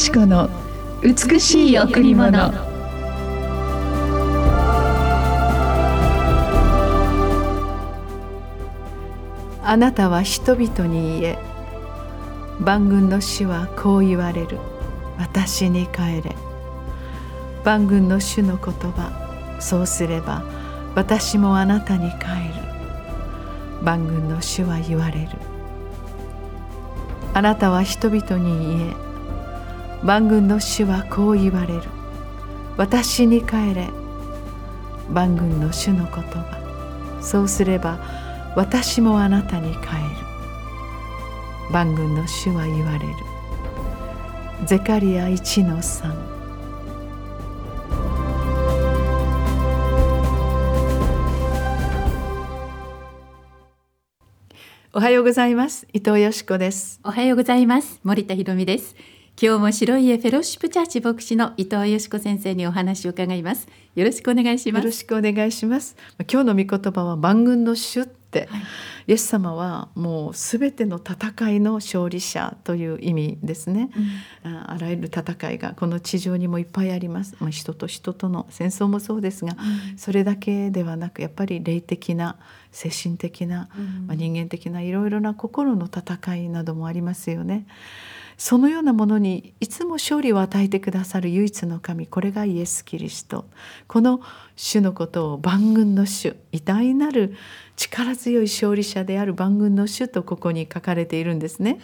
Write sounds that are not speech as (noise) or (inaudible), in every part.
し子の美しい贈り物。あなたは人々に言え万軍の主はこう言われる。私に帰れ。万軍の主の言葉そうすれば私もあなたに帰る。万軍の主は言われる。あなたは人々に言え万軍の主はこう言われる。私に帰れ。万軍の主の言葉。そうすれば私もあなたに帰る。万軍の主は言われる。ゼカリア1の3おはようございます。伊藤よしこです。おはようございます。森田博美です。今日も白い家フェローシップチャーチ牧師の伊藤よしこ先生にお話を伺います。よろしくお願いします。よろしくお願いします。今日の御言葉は万軍の主って、はい、イエス様はもうすべての戦いの勝利者という意味ですね、うん、あらゆる戦いがこの地上にもいっぱいあります、まあ、人と人との戦争もそうですが、うん、それだけではなくやっぱり霊的な精神的な、まあ、人間的ないろいろな心の戦いなどもありますよね。そのようなものにいつも勝利を与えてくださる唯一の神これがイエス・キリストこの主のことを万軍の主偉大なる力強い勝利者である万軍の主とここに書かれているんですね。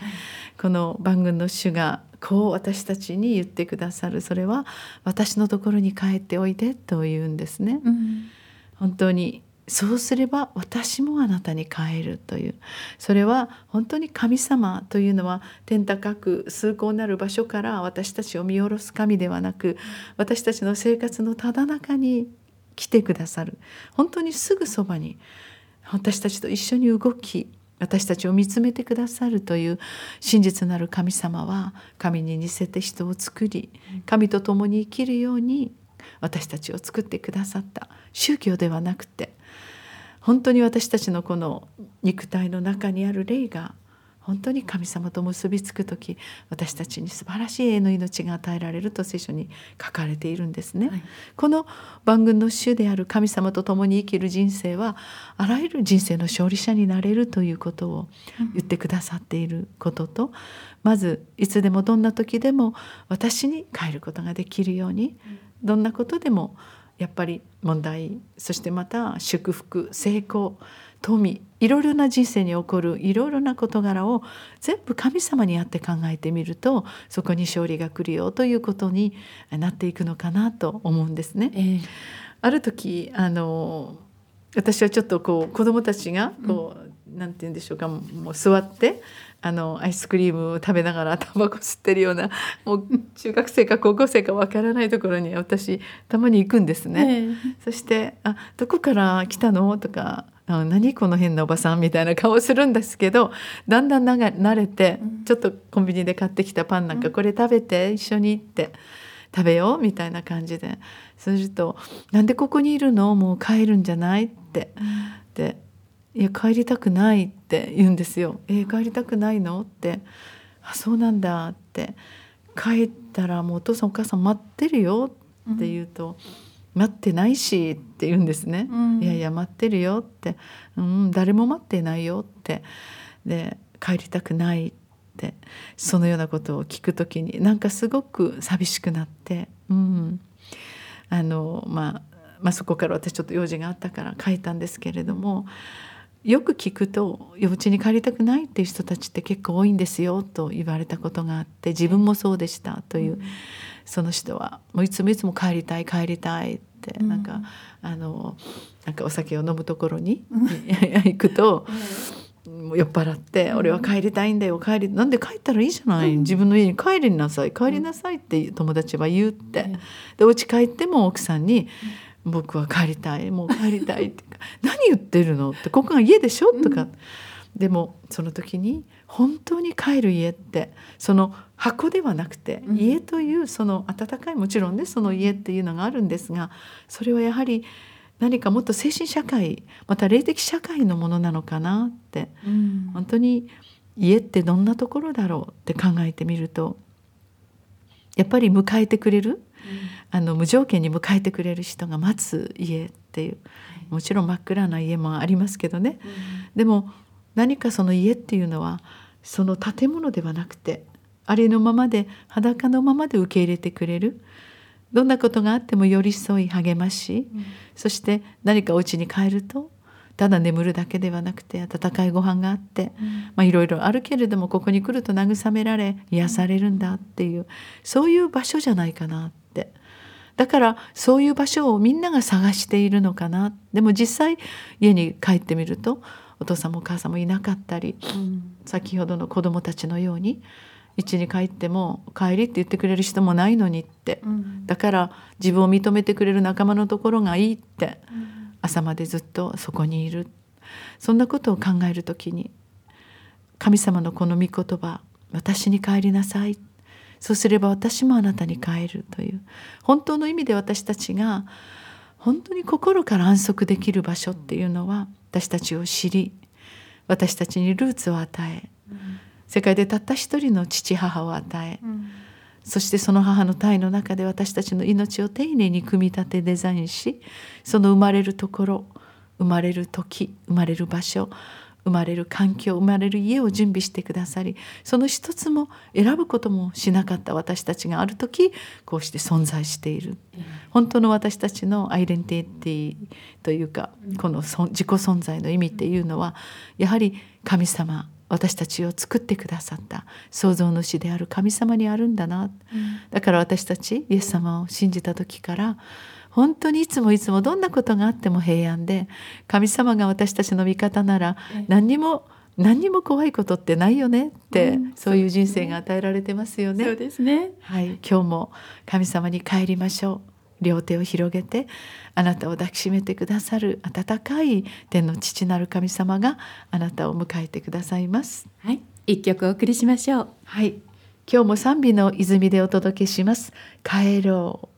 この万軍の主がこう私たちに言ってくださるそれは私のところに帰っておいでと言うんですね。うん、本当にそうすれば私もあなたに帰るという。それは本当に神様というのは天高く崇高なる場所から私たちを見下ろす神ではなく私たちの生活のただ中に来てくださる。本当にすぐそばに私たちと一緒に動き私たちを見つめてくださるという真実なる神様は神に似せて人を作り神と共に生きるように私たちを作ってくださった。宗教ではなくて本当に私たちのこの肉体の中にある霊が本当に神様と結びつく時私たちに素晴らしい永の命が与えられると聖書に書かれているんですね、はい、この万軍の主である神様と共に生きる人生はあらゆる人生の勝利者になれるということを言ってくださっていることと、まずいつでもどんな時でも私に帰ることができるようにどんなことでもやっぱり問題そしてまた祝福成功富いろいろな人生に起こるいろいろな事柄を全部神様にあって考えてみるとそこに勝利が来るよということになっていくのかなと思うんですね。えー、ある時あの私はちょっとこう子どもたちがこう、うん、なんて言うんでしょうかもう座ってあのアイスクリームを食べながらタバコ吸ってるようなもう中学生か高校生かわからないところに私たまに行くんですね。えー、そして「あどこから来たの?」とか「あ何この変なおばさん」みたいな顔するんですけどだんだんなが慣れて、ちょっとコンビニで買ってきたパンなんか、これ食べて一緒に行って。食べよう？みたいな感じでそうすると「なんでここにいるの？もう帰るんじゃない?」って。でいや帰りたくないって言うんですよ。えー、帰りたくないの？ってあそうなんだって帰ったらもうお父さんお母さん待ってるよって言うと、うん、待ってないしって言うんですね。うん、いやいや待ってるよって、うん、誰も待ってないよって。で帰りたくないって。そのようなことを聞くときになんかすごく寂しくなって、うん、あのまあまあ、そこから私ちょっと用事があったから書いたんですけれどもよく聞くと「幼稚に帰りたくない」っていう人たちって結構多いんですよと言われたことがあって自分もそうでしたという、その人はもういつもいつも帰りたい帰りたいって、なんかあのなんかお酒を飲むところに (laughs) 行くと。酔っ払って「俺は帰りたいんだよ帰りなんで帰ったらいいじゃない？自分の家に帰りなさい帰りなさい」って友達は言うって。でお家帰っても奥さんに僕は帰りたいもう帰りたいって何言ってるの？ってここが家でしょ？とか、うん、でもその時に本当に帰る家ってその箱ではなくて、家というその温かいもちろんねその家っていうのがあるんですがそれはやはり何かもっと精神社会また霊的社会のものなのかなって、うん、本当に家ってどんなところだろうって考えてみるとやっぱり迎えてくれる、あの無条件に迎えてくれる人が待つ家っていう。もちろん真っ暗な家もありますけどね、でも何かその家っていうのはその建物ではなくてありのままで裸のままで受け入れてくれる。どんなことがあっても寄り添い励まし、うん、そして何かお家に帰るとただ眠るだけではなくて温かいご飯があって、うん、まあいろいろあるけれどもここに来ると慰められ癒されるんだっていう、そういう場所じゃないかなってだからそういう場所をみんなが探しているのかな。でも実際家に帰ってみるとお父さんもお母さんもいなかったり、うん、先ほどの子どもたちのように家に帰っても「帰り」って言ってくれる人もないのにって、うん、だから自分を認めてくれる仲間のところがいいって、うん、朝までずっとそこにいる。そんなことを考える時に神様のこの御言葉「私に帰りなさい」そうすれば私もあなたに帰るという。本当の意味で私たちが本当に心から安息できる場所っていうのは私たちを知り私たちにルーツを与え、世界でたった一人の父母を与え、そしてその母の体の中で私たちの命を丁寧に組み立てデザインしその生まれるところ生まれる時生まれる場所生まれる環境生まれる家を準備してくださりその一つも選ぶこともしなかった私たちがある時こうして存在している、うん、本当の私たちのアイデンティティというかこの自己存在の意味っていうのはやはり神様私たちを作ってくださった創造主である神様にあるんだな、うん、だから私たちイエス様を信じた時から本当にいつもいつもどんなことがあっても平安で神様が私たちの味方なら何にも何にも怖いことってないよねって、うん、そういう人生が与えられてますよね。そうですね。はい、今日も神様に帰りましょう。両手を広げてあなたを抱きしめてくださる温かい天の父なる神様があなたを迎えてくださいます。はい。一曲お送りしましょう。はい。今日も賛美の泉でお届けします。帰ろう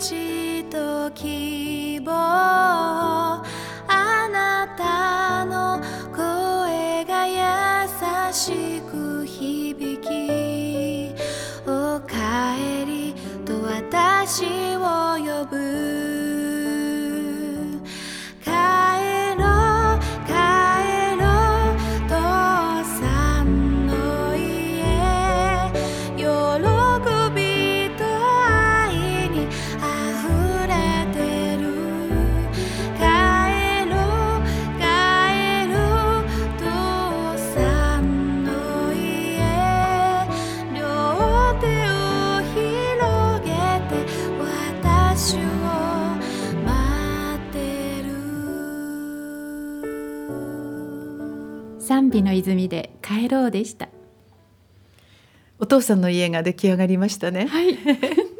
ちと希望。あなたの声が優しく響きおかえりと私美の泉で帰ろうでした。お父さんの家が出来上がりましたね、はい、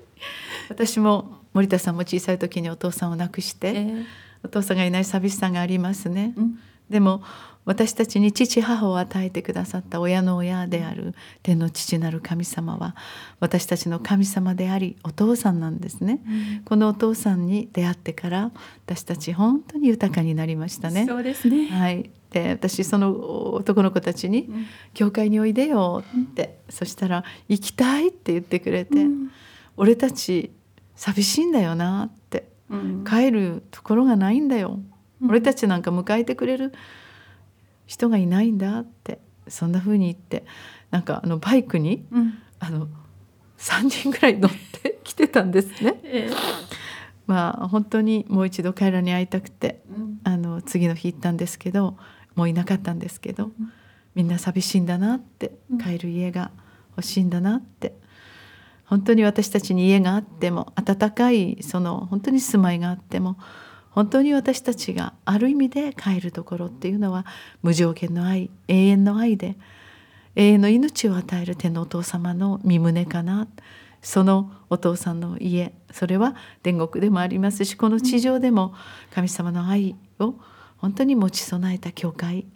(laughs) 私も森田さんも小さい時にお父さんを亡くして、えー、お父さんがいない寂しさがありますね、うん、でも私たちに父母を与えてくださった親の親である天の父なる神様は私たちの神様でありお父さんなんですね、うん、このお父さんに出会ってから私たち本当に豊かになりましたね。そうですね。はい。で私その男の子たちに「教会においでよ」って、そしたら「行きたい」って言ってくれて「俺たち寂しいんだよな」って、帰るところがないんだよ」俺たちなんか迎えてくれる人がいないんだってそんな風に言ってなんかあのバイクに、うん、あの3人ぐらい乗って (laughs) きてたんですね。えー、まあ本当にもう一度彼らに会いたくて、うん、あの次の日行ったんですけどもういなかったんですけど、うん、みんな寂しいんだなって帰る家が欲しいんだなって本当に私たちに家があっても温かいその本当に住まいがあっても本当に私たちがある意味で帰るところっていうのは無条件の愛永遠の愛で永遠の命を与える天のお父様の身胸かな。そのお父さんの家それは天国でもありますしこの地上でも神様の愛を本当に持ち備えた教会、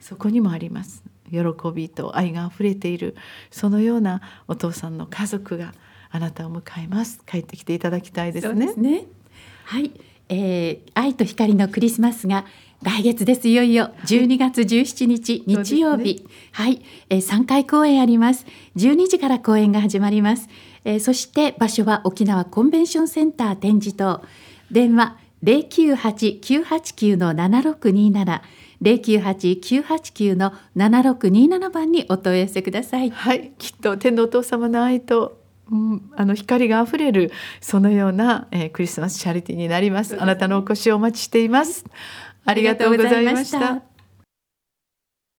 そこにもあります。喜びと愛があふれているそのようなお父さんの家族があなたを迎えます。帰ってきていただきたいですね。すね。はい、えー、愛と光のクリスマスが来月です。いよいよ12月17日日曜日、ね、はい、えー、3回公演あります。12時から公演が始まります、えー、そして場所は沖縄コンベンションセンター展示棟。電話098-989の7627 098-989の7627番にお問い合わせください。はい。きっと天のお父様の愛とうん、あの光があふれるそのような、えー、クリスマスチャリティーになります。あなたのお越しをお待ちしています。ありがとうございました。